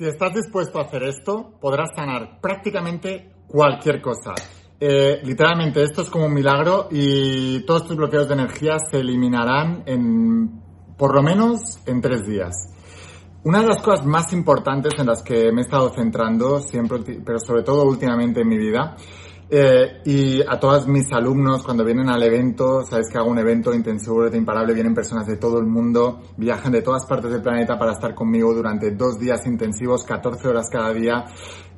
Si estás dispuesto a hacer esto, podrás sanar prácticamente cualquier cosa. Eh, literalmente, esto es como un milagro y todos tus bloqueos de energía se eliminarán en, por lo menos, en tres días. Una de las cosas más importantes en las que me he estado centrando siempre, pero sobre todo últimamente en mi vida, eh, y a todos mis alumnos, cuando vienen al evento, sabes que hago un evento intensivo de imparable, vienen personas de todo el mundo, viajan de todas partes del planeta para estar conmigo durante dos días intensivos, 14 horas cada día.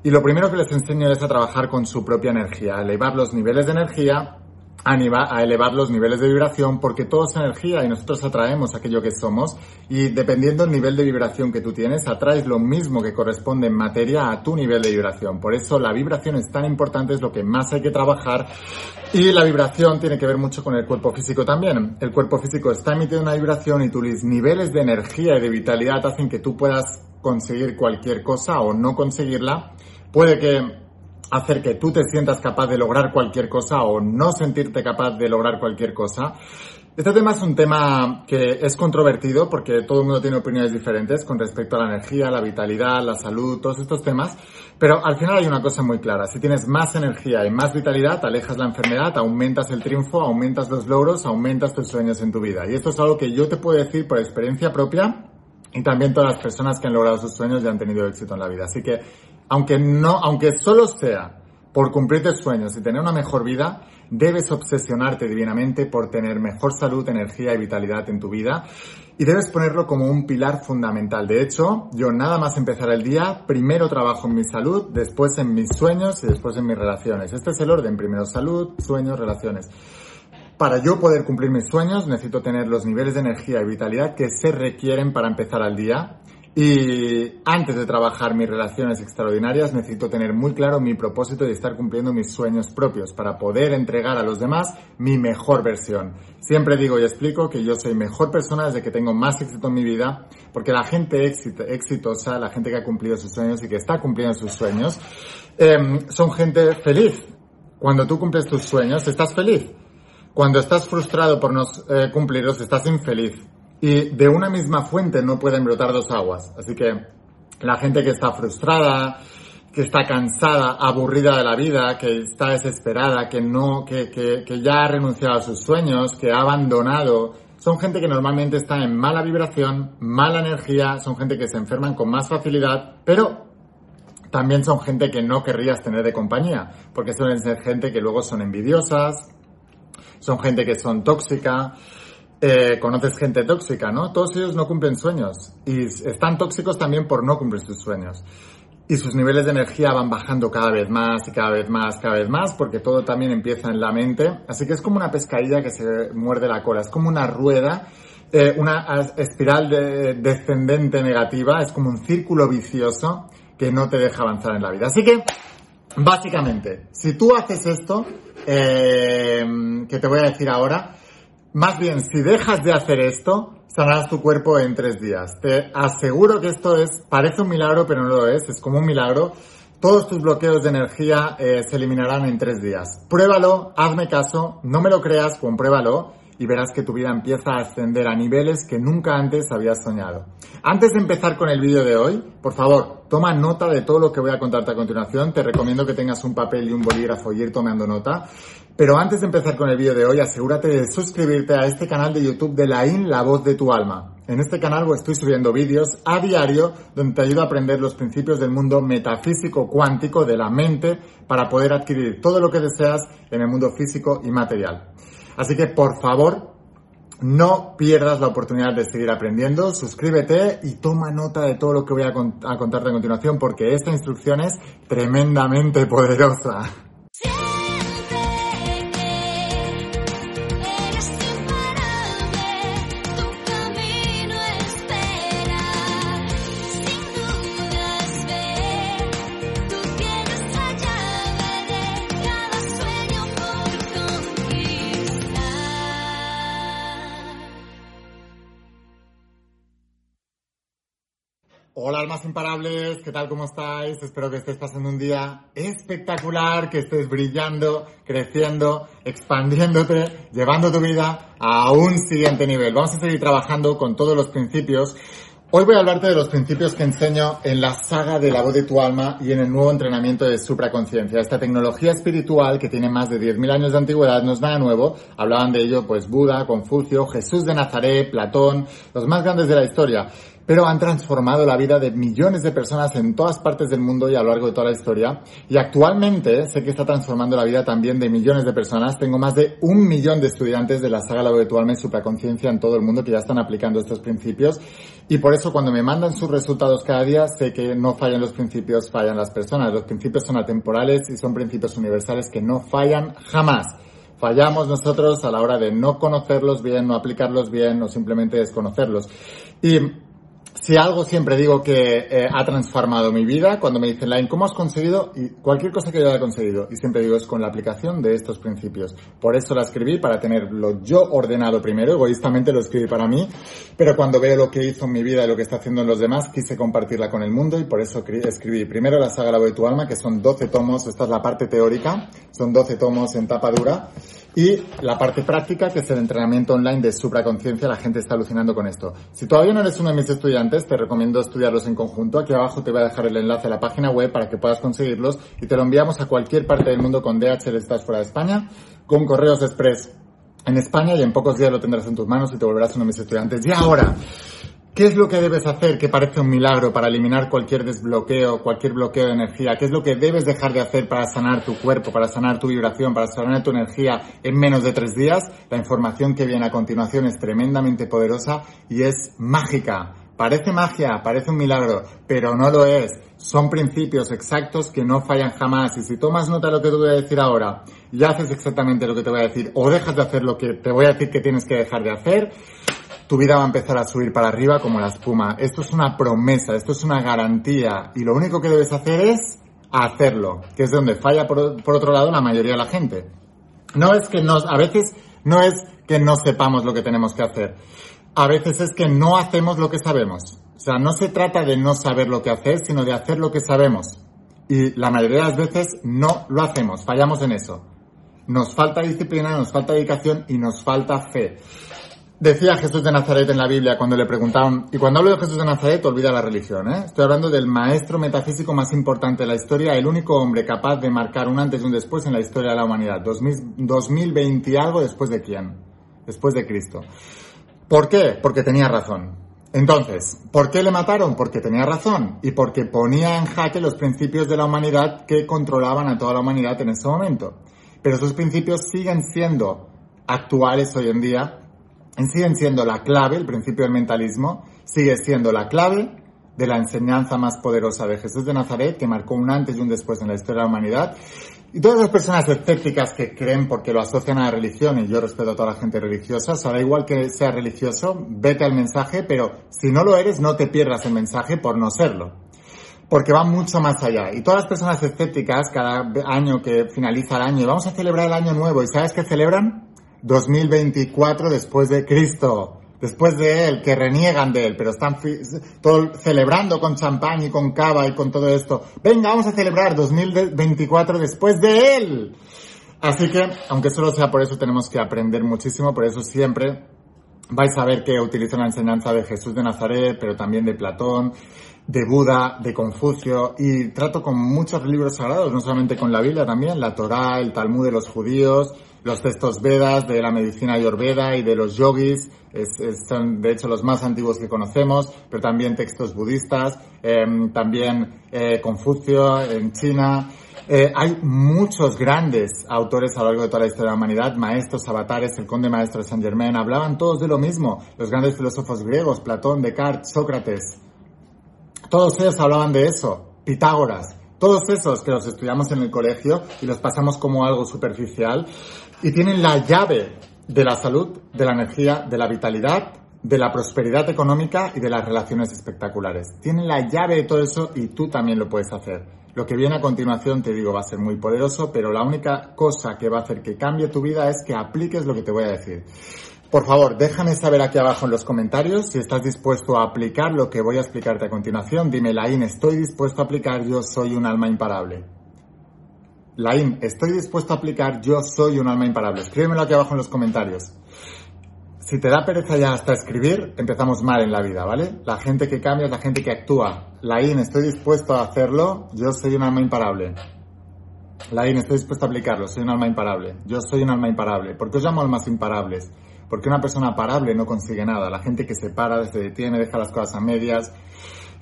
Y lo primero que les enseño es a trabajar con su propia energía, elevar los niveles de energía a elevar los niveles de vibración porque todo es energía y nosotros atraemos aquello que somos y dependiendo del nivel de vibración que tú tienes, atraes lo mismo que corresponde en materia a tu nivel de vibración. Por eso la vibración es tan importante, es lo que más hay que trabajar y la vibración tiene que ver mucho con el cuerpo físico también. El cuerpo físico está emitiendo una vibración y tus niveles de energía y de vitalidad hacen que tú puedas conseguir cualquier cosa o no conseguirla. Puede que hacer que tú te sientas capaz de lograr cualquier cosa o no sentirte capaz de lograr cualquier cosa. Este tema es un tema que es controvertido porque todo el mundo tiene opiniones diferentes con respecto a la energía, la vitalidad, la salud, todos estos temas. Pero al final hay una cosa muy clara. Si tienes más energía y más vitalidad, alejas la enfermedad, aumentas el triunfo, aumentas los logros, aumentas tus sueños en tu vida. Y esto es algo que yo te puedo decir por experiencia propia y también todas las personas que han logrado sus sueños y han tenido éxito en la vida. Así que aunque no, aunque solo sea por cumplir tus sueños y tener una mejor vida, debes obsesionarte divinamente por tener mejor salud, energía y vitalidad en tu vida y debes ponerlo como un pilar fundamental. De hecho, yo nada más empezar el día, primero trabajo en mi salud, después en mis sueños y después en mis relaciones. Este es el orden, primero salud, sueños, relaciones. Para yo poder cumplir mis sueños necesito tener los niveles de energía y vitalidad que se requieren para empezar al día y antes de trabajar mis relaciones extraordinarias, necesito tener muy claro mi propósito de estar cumpliendo mis sueños propios para poder entregar a los demás mi mejor versión. Siempre digo y explico que yo soy mejor persona desde que tengo más éxito en mi vida, porque la gente exitosa, la gente que ha cumplido sus sueños y que está cumpliendo sus sueños, em, son gente feliz. Cuando tú cumples tus sueños, estás feliz. Cuando estás frustrado por no eh, cumplirlos, estás infeliz. Y de una misma fuente no pueden brotar dos aguas. Así que la gente que está frustrada, que está cansada, aburrida de la vida, que está desesperada, que no, que, que, que ya ha renunciado a sus sueños, que ha abandonado, son gente que normalmente está en mala vibración, mala energía, son gente que se enferman con más facilidad, pero también son gente que no querrías tener de compañía, porque suelen ser gente que luego son envidiosas, son gente que son tóxica, eh, conoces gente tóxica, ¿no? Todos ellos no cumplen sueños y están tóxicos también por no cumplir sus sueños. Y sus niveles de energía van bajando cada vez más y cada vez más, cada vez más, porque todo también empieza en la mente. Así que es como una pescadilla que se muerde la cola, es como una rueda, eh, una espiral descendente negativa, es como un círculo vicioso que no te deja avanzar en la vida. Así que, básicamente, si tú haces esto, eh, que te voy a decir ahora, más bien, si dejas de hacer esto, sanarás tu cuerpo en tres días. Te aseguro que esto es, parece un milagro, pero no lo es, es como un milagro. Todos tus bloqueos de energía eh, se eliminarán en tres días. Pruébalo, hazme caso, no me lo creas, compruébalo y verás que tu vida empieza a ascender a niveles que nunca antes habías soñado. Antes de empezar con el vídeo de hoy, por favor, toma nota de todo lo que voy a contarte a continuación. Te recomiendo que tengas un papel y un bolígrafo y ir tomando nota. Pero antes de empezar con el vídeo de hoy, asegúrate de suscribirte a este canal de YouTube de La In, la voz de tu alma. En este canal estoy subiendo vídeos a diario donde te ayudo a aprender los principios del mundo metafísico cuántico de la mente para poder adquirir todo lo que deseas en el mundo físico y material. Así que por favor, no pierdas la oportunidad de seguir aprendiendo, suscríbete y toma nota de todo lo que voy a, contarte a continuación porque esta instrucción es tremendamente poderosa. Hola almas imparables, ¿qué tal? ¿Cómo estáis? Espero que estés pasando un día espectacular, que estés brillando, creciendo, expandiéndote, llevando tu vida a un siguiente nivel. Vamos a seguir trabajando con todos los principios Hoy voy a hablarte de los principios que enseño en la saga de la voz de tu alma y en el nuevo entrenamiento de supraconciencia. Esta tecnología espiritual que tiene más de 10.000 años de antigüedad no es nada nuevo. Hablaban de ello pues Buda, Confucio, Jesús de Nazaret, Platón, los más grandes de la historia pero han transformado la vida de millones de personas en todas partes del mundo y a lo largo de toda la historia. Y actualmente sé que está transformando la vida también de millones de personas. Tengo más de un millón de estudiantes de la saga La Virtual y Supraconciencia en todo el mundo que ya están aplicando estos principios. Y por eso cuando me mandan sus resultados cada día, sé que no fallan los principios, fallan las personas. Los principios son atemporales y son principios universales que no fallan jamás fallamos nosotros a la hora de no conocerlos bien, no aplicarlos bien o simplemente desconocerlos. Y si algo siempre digo que eh, ha transformado mi vida, cuando me dicen, Line, ¿cómo has conseguido? Y cualquier cosa que yo haya conseguido. Y siempre digo, es con la aplicación de estos principios. Por eso la escribí, para tenerlo yo ordenado primero, egoístamente lo escribí para mí, pero cuando veo lo que hizo en mi vida y lo que está haciendo en los demás, quise compartirla con el mundo y por eso escribí primero la saga La voz de tu alma, que son 12 tomos, esta es la parte teórica, son 12 tomos en tapa dura, y la parte práctica, que es el entrenamiento online de supraconciencia, la gente está alucinando con esto. Si todavía no eres uno de mis estudiantes, te recomiendo estudiarlos en conjunto. Aquí abajo te voy a dejar el enlace a la página web para que puedas conseguirlos y te lo enviamos a cualquier parte del mundo con DHL estás fuera de España, con correos express en España y en pocos días lo tendrás en tus manos y te volverás uno de mis estudiantes. Y ahora, ¿Qué es lo que debes hacer que parece un milagro para eliminar cualquier desbloqueo, cualquier bloqueo de energía? ¿Qué es lo que debes dejar de hacer para sanar tu cuerpo, para sanar tu vibración, para sanar tu energía en menos de tres días? La información que viene a continuación es tremendamente poderosa y es mágica. Parece magia, parece un milagro, pero no lo es. Son principios exactos que no fallan jamás. Y si tomas nota de lo que te voy a decir ahora y haces exactamente lo que te voy a decir o dejas de hacer lo que te voy a decir que tienes que dejar de hacer, tu vida va a empezar a subir para arriba como la espuma. Esto es una promesa, esto es una garantía y lo único que debes hacer es hacerlo, que es donde falla por, otro lado la mayoría de la gente. No es que nos, a veces no es que no sepamos lo que tenemos que hacer. A veces es que no hacemos lo que sabemos. O sea, no se trata de no saber lo que hacer, sino de hacer lo que sabemos. Y la mayoría de las veces no lo hacemos, fallamos en eso. Nos falta disciplina, nos falta dedicación y nos falta fe. Decía Jesús de Nazaret en la Biblia cuando le preguntaban, y cuando hablo de Jesús de Nazaret olvida la religión, ¿eh? Estoy hablando del maestro metafísico más importante de la historia, el único hombre capaz de marcar un antes y un después en la historia de la humanidad. 2020 y algo después de quién? Después de Cristo. ¿Por qué? Porque tenía razón. Entonces, ¿por qué le mataron? Porque tenía razón y porque ponía en jaque los principios de la humanidad que controlaban a toda la humanidad en ese momento. Pero esos principios siguen siendo actuales hoy en día siguen siendo la clave, el principio del mentalismo, sigue siendo la clave de la enseñanza más poderosa de Jesús de Nazaret, que marcó un antes y un después en la historia de la humanidad. Y todas las personas escépticas que creen porque lo asocian a la religión, y yo respeto a toda la gente religiosa, o sea, da igual que sea religioso, vete al mensaje, pero si no lo eres, no te pierdas el mensaje por no serlo. Porque va mucho más allá. Y todas las personas escépticas, cada año que finaliza el año, vamos a celebrar el año nuevo, ¿y sabes qué celebran? 2024 después de Cristo, después de Él, que reniegan de Él, pero están celebrando con champán y con cava y con todo esto. Venga, vamos a celebrar 2024 después de Él. Así que, aunque solo sea por eso, tenemos que aprender muchísimo, por eso siempre vais a ver que utilizo la enseñanza de Jesús de Nazaret, pero también de Platón, de Buda, de Confucio, y trato con muchos libros sagrados, no solamente con la Biblia también, la Torá, el Talmud de los judíos, los textos Vedas de la medicina ayurveda y de los yogis, son de hecho los más antiguos que conocemos, pero también textos budistas, em, también eh, Confucio en China. Eh, hay muchos grandes autores a lo largo de toda la historia de la humanidad, maestros, avatares, el conde maestro de Saint Germain, hablaban todos de lo mismo, los grandes filósofos griegos, Platón, Descartes, Sócrates, todos ellos hablaban de eso, Pitágoras, todos esos que los estudiamos en el colegio y los pasamos como algo superficial y tienen la llave de la salud, de la energía, de la vitalidad, de la prosperidad económica y de las relaciones espectaculares. Tienen la llave de todo eso y tú también lo puedes hacer. Lo que viene a continuación, te digo, va a ser muy poderoso, pero la única cosa que va a hacer que cambie tu vida es que apliques lo que te voy a decir. Por favor, déjame saber aquí abajo en los comentarios si estás dispuesto a aplicar lo que voy a explicarte a continuación. Dime, Laín, estoy dispuesto a aplicar, yo soy un alma imparable. Laín, estoy dispuesto a aplicar, yo soy un alma imparable. Escríbemelo aquí abajo en los comentarios. Si te da pereza ya hasta escribir, empezamos mal en la vida, ¿vale? La gente que cambia es la gente que actúa. Laín, estoy dispuesto a hacerlo, yo soy un alma imparable. Laín, estoy dispuesto a aplicarlo, soy un alma imparable. Yo soy un alma imparable. ¿Por qué os llamo almas imparables? Porque una persona parable no consigue nada. La gente que se para, se detiene, deja las cosas a medias,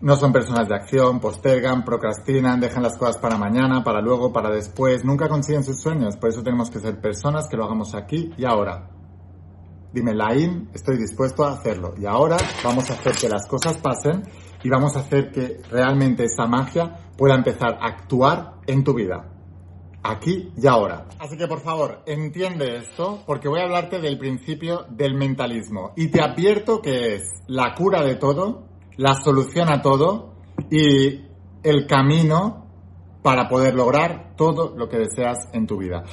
no son personas de acción, postergan, procrastinan, dejan las cosas para mañana, para luego, para después, nunca consiguen sus sueños. Por eso tenemos que ser personas que lo hagamos aquí y ahora. Dime, Laín, estoy dispuesto a hacerlo. Y ahora vamos a hacer que las cosas pasen y vamos a hacer que realmente esa magia pueda empezar a actuar en tu vida. Aquí y ahora. Así que por favor, entiende esto porque voy a hablarte del principio del mentalismo. Y te advierto que es la cura de todo, la solución a todo y el camino para poder lograr todo lo que deseas en tu vida.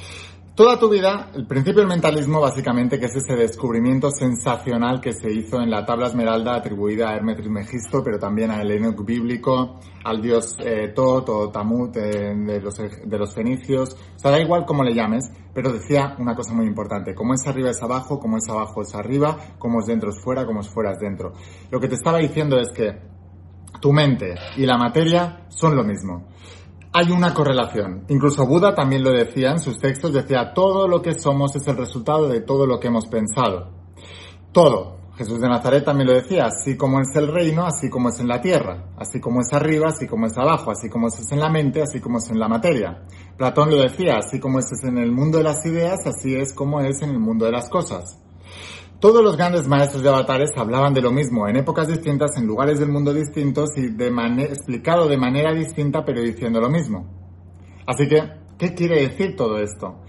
Toda tu vida, el principio del mentalismo básicamente que es ese descubrimiento sensacional que se hizo en la tabla esmeralda atribuida a Hermes Trismegisto, pero también al Enoch bíblico, al dios eh, Tot o Tamut eh, de, los, de los fenicios, o sea, da igual cómo le llames, pero decía una cosa muy importante, como es arriba es abajo, como es abajo es arriba, como es dentro es fuera, como es fuera es dentro. Lo que te estaba diciendo es que tu mente y la materia son lo mismo hay una correlación. Incluso Buda también lo decía en sus textos, decía, todo lo que somos es el resultado de todo lo que hemos pensado. Todo. Jesús de Nazaret también lo decía, así como es el reino, así como es en la tierra, así como es arriba, así como es abajo, así como es en la mente, así como es en la materia. Platón lo decía, así como es en el mundo de las ideas, así es como es en el mundo de las cosas. Todos los grandes maestros de avatares hablaban de lo mismo, en épocas distintas, en lugares del mundo distintos y de explicado de manera distinta, pero diciendo lo mismo. Así que, ¿qué quiere decir todo esto?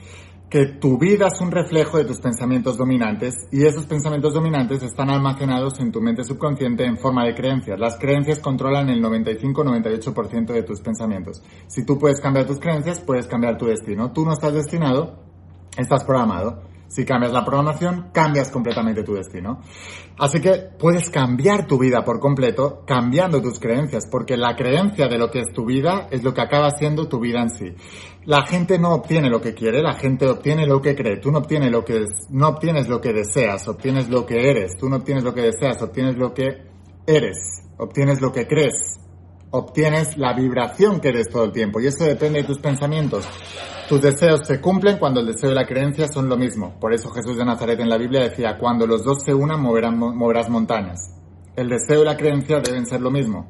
Que tu vida es un reflejo de tus pensamientos dominantes y esos pensamientos dominantes están almacenados en tu mente subconsciente en forma de creencias. Las creencias controlan el 95-98% de tus pensamientos. Si tú puedes cambiar tus creencias, puedes cambiar tu destino. Tú no estás destinado, estás programado. Si cambias la programación, cambias completamente tu destino. Así que puedes cambiar tu vida por completo cambiando tus creencias, porque la creencia de lo que es tu vida es lo que acaba siendo tu vida en sí. La gente no obtiene lo que quiere, la gente obtiene lo que cree. Tú no obtienes lo que, no obtienes lo que deseas, obtienes lo que eres. Tú no obtienes lo que deseas, obtienes lo que eres. Obtienes lo que crees obtienes la vibración que eres todo el tiempo y eso depende de tus pensamientos. Tus deseos se cumplen cuando el deseo y la creencia son lo mismo. Por eso Jesús de Nazaret en la Biblia decía, cuando los dos se unan moverán, moverás montañas. El deseo y la creencia deben ser lo mismo.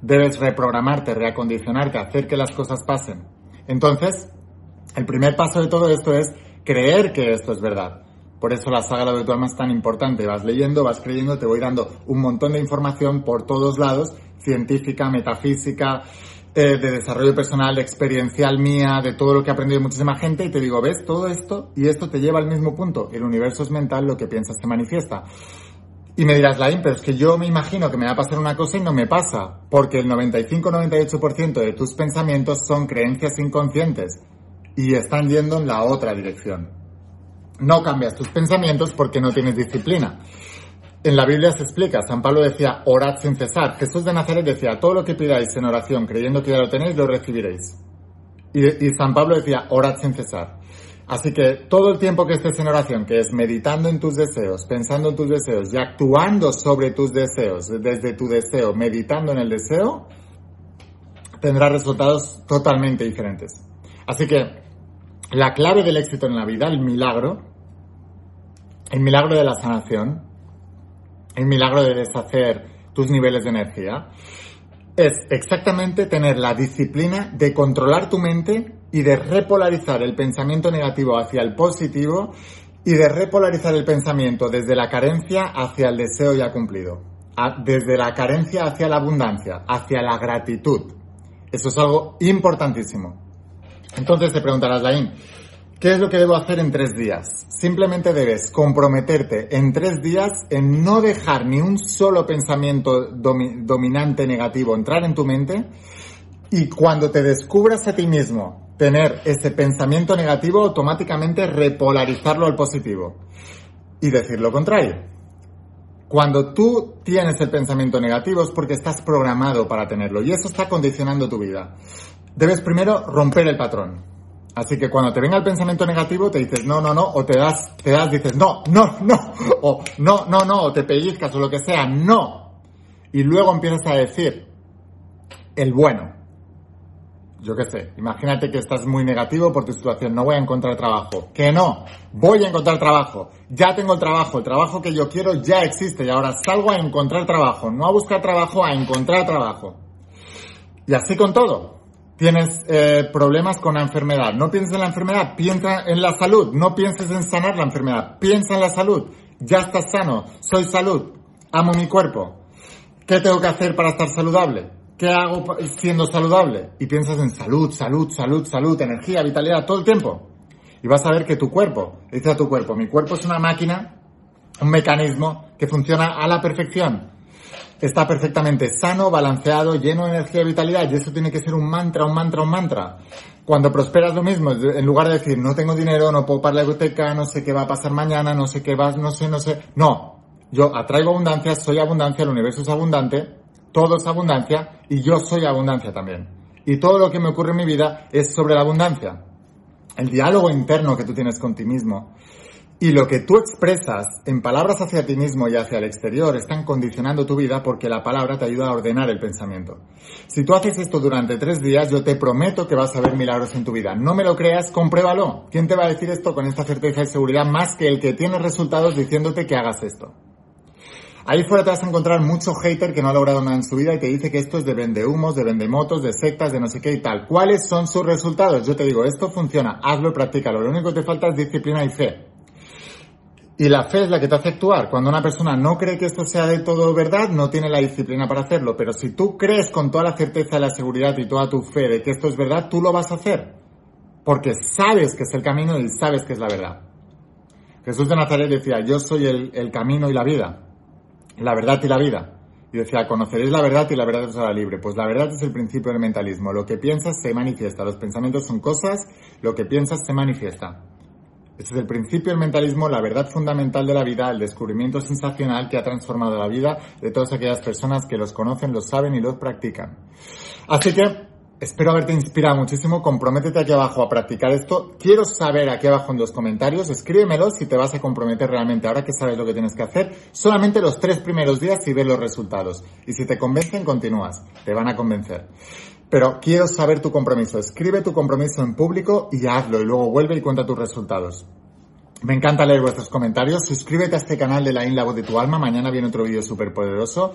Debes reprogramarte, reacondicionarte, hacer que las cosas pasen. Entonces, el primer paso de todo esto es creer que esto es verdad. Por eso la saga de tu alma es tan importante. Vas leyendo, vas creyendo, te voy dando un montón de información por todos lados científica, metafísica, eh, de desarrollo personal, experiencial mía, de todo lo que he aprendido de muchísima gente y te digo, ves todo esto y esto te lleva al mismo punto. El universo es mental, lo que piensas se manifiesta. Y me dirás, Lain, pero es que yo me imagino que me va a pasar una cosa y no me pasa, porque el 95-98% de tus pensamientos son creencias inconscientes y están yendo en la otra dirección. No cambias tus pensamientos porque no tienes disciplina. En la Biblia se explica, San Pablo decía, orad sin cesar. Jesús de Nazaret decía, todo lo que pidáis en oración, creyendo que ya lo tenéis, lo recibiréis. Y, San Pablo decía, orad sin cesar. Así que todo el tiempo que estés en oración, que es meditando en tus deseos, pensando en tus deseos y actuando sobre tus deseos, desde tu deseo, meditando en el deseo, tendrás resultados totalmente diferentes. Así que la clave del éxito en la vida, el milagro, el milagro de la sanación, el milagro de deshacer tus niveles de energía, es exactamente tener la disciplina de controlar tu mente y de repolarizar el pensamiento negativo hacia el positivo y de repolarizar el pensamiento desde la carencia hacia el deseo ya cumplido, desde la carencia hacia la abundancia, hacia la gratitud. Eso es algo importantísimo. Entonces te preguntarás, Laín, ¿Qué es lo que debo hacer en tres días? Simplemente debes comprometerte en tres días en no dejar ni un solo pensamiento dominante negativo entrar en tu mente y cuando te descubras a ti mismo tener ese pensamiento negativo, automáticamente repolarizarlo al positivo y decir lo contrario. Cuando tú tienes el pensamiento negativo es porque estás programado para tenerlo y eso está condicionando tu vida. Debes primero romper el patrón. Así que cuando te venga el pensamiento negativo, te dices no, no, no, o te das, te das, dices no, no, no, o no, no, no, o te pellizcas o lo que sea, no. Y luego empiezas a decir el bueno. Yo qué sé, imagínate que estás muy negativo por tu situación, no voy a encontrar trabajo. Que no, voy a encontrar trabajo. Ya tengo el trabajo, el trabajo que yo quiero ya existe y ahora salgo a encontrar trabajo, no a buscar trabajo, a encontrar trabajo. Y así con todo tienes eh, problemas con la enfermedad. No pienses en la enfermedad, piensa en la salud. No pienses en sanar la enfermedad, piensa en la salud. Ya estás sano, soy salud, amo mi cuerpo. ¿Qué tengo que hacer para estar saludable? ¿Qué hago siendo saludable? Y piensas en salud, salud, salud, salud, energía, vitalidad, todo el tiempo. Y vas a ver que tu cuerpo, dice a tu cuerpo, mi cuerpo es una máquina, un mecanismo que funciona a la perfección está perfectamente sano, balanceado, lleno de energía y vitalidad. Y eso tiene que ser un mantra, un mantra, un mantra. Cuando prosperas lo mismo, en lugar de decir, no tengo dinero, no puedo pagar la biblioteca, no sé qué va a pasar mañana, no sé qué va, no sé, no sé. No. Yo atraigo abundancia, soy abundancia, el universo es abundante, todo es abundancia y yo soy abundancia también. Y todo lo que me ocurre en mi vida es sobre la abundancia. El diálogo interno que tú tienes con ti mismo y lo que tú expresas en palabras hacia ti mismo y hacia el exterior están condicionando tu vida porque la palabra te ayuda a ordenar el pensamiento. Si tú haces esto durante tres días, yo te prometo que vas a ver milagros en tu vida. No me lo creas, compruébalo. ¿Quién te va a decir esto con esta certeza y seguridad más que el que tiene resultados diciéndote que hagas esto? Ahí fuera te vas a encontrar mucho hater que no ha logrado nada en su vida y te dice que esto es de vendehumos, de vendemotos, de sectas, de no sé qué y tal. ¿Cuáles son sus resultados? Yo te digo, esto funciona, hazlo y practícalo. Lo único que te falta es disciplina y fe. Y la fe es la que te hace actuar. Cuando una persona no cree que esto sea de todo verdad, no tiene la disciplina para hacerlo. Pero si tú crees con toda la certeza y la seguridad y toda tu fe de que esto es verdad, tú lo vas a hacer. Porque sabes que es el camino y sabes que es la verdad. Jesús de Nazaret decía, yo soy el, el camino y la vida. La verdad y la vida. Y decía, conoceréis la verdad y la verdad os hará libre. Pues la verdad es el principio del mentalismo. Lo que piensas se manifiesta. Los pensamientos son cosas, lo que piensas se manifiesta. Es el principio del mentalismo, la verdad fundamental de la vida, el descubrimiento sensacional que ha transformado la vida de todas aquellas personas que los conocen, los saben y los practican. Así que espero haberte inspirado muchísimo. Comprométete aquí abajo a practicar esto. Quiero saber aquí abajo en los comentarios, escríbemelo si te vas a comprometer realmente ahora que sabes lo que tienes que hacer. Solamente los tres primeros días y ver los resultados. Y si te convencen, continúas. Te van a convencer. Pero quiero saber tu compromiso. Escribe tu compromiso en público y hazlo y luego vuelve y cuenta tus resultados. Me encanta leer vuestros comentarios. Suscríbete a este canal de la In de tu Alma. Mañana viene otro vídeo súper poderoso.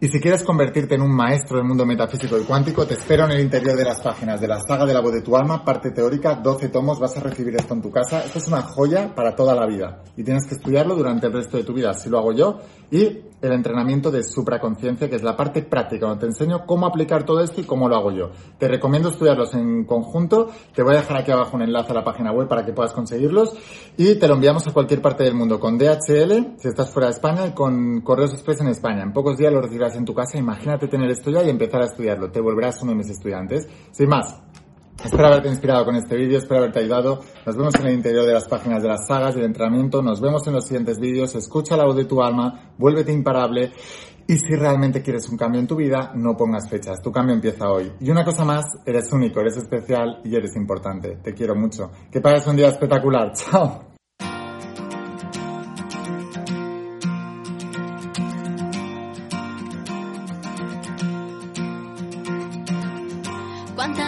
Y si quieres convertirte en un maestro del mundo metafísico y cuántico, te espero en el interior de las páginas de la saga de la voz de tu alma, parte teórica, 12 tomos. Vas a recibir esto en tu casa. Esto es una joya para toda la vida. Y tienes que estudiarlo durante el resto de tu vida. Así lo hago yo. Y el entrenamiento de supraconciencia, que es la parte práctica, donde te enseño cómo aplicar todo esto y cómo lo hago yo. Te recomiendo estudiarlos en conjunto. Te voy a dejar aquí abajo un enlace a la página web para que puedas conseguirlos. Y te lo enviamos a cualquier parte del mundo con DHL, si estás fuera de España, y con Correos Express en España. En pocos días lo recibirás en tu casa. Imagínate tener esto ya y empezar a estudiarlo. Te volverás uno de mis estudiantes. Sin más, Espero haberte inspirado con este vídeo, espero haberte ayudado. Nos vemos en el interior de las páginas de las sagas y el entrenamiento. Nos vemos en los siguientes vídeos. Escucha la voz de tu alma, vuélvete imparable. Y si realmente quieres un cambio en tu vida, no pongas fechas. Tu cambio empieza hoy. Y una cosa más, eres único, eres especial y eres importante. Te quiero mucho. Que pases un día espectacular. Chao.